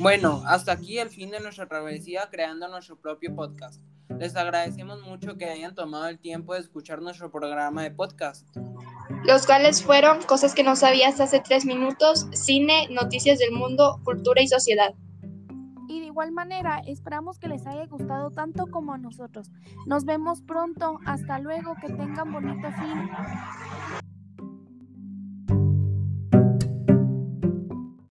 Bueno, hasta aquí el fin de nuestra travesía creando nuestro propio podcast. Les agradecemos mucho que hayan tomado el tiempo de escuchar nuestro programa de podcast. Los cuales fueron cosas que no sabías hace tres minutos, cine, noticias del mundo, cultura y sociedad. Y de igual manera, esperamos que les haya gustado tanto como a nosotros. Nos vemos pronto. Hasta luego. Que tengan bonito fin.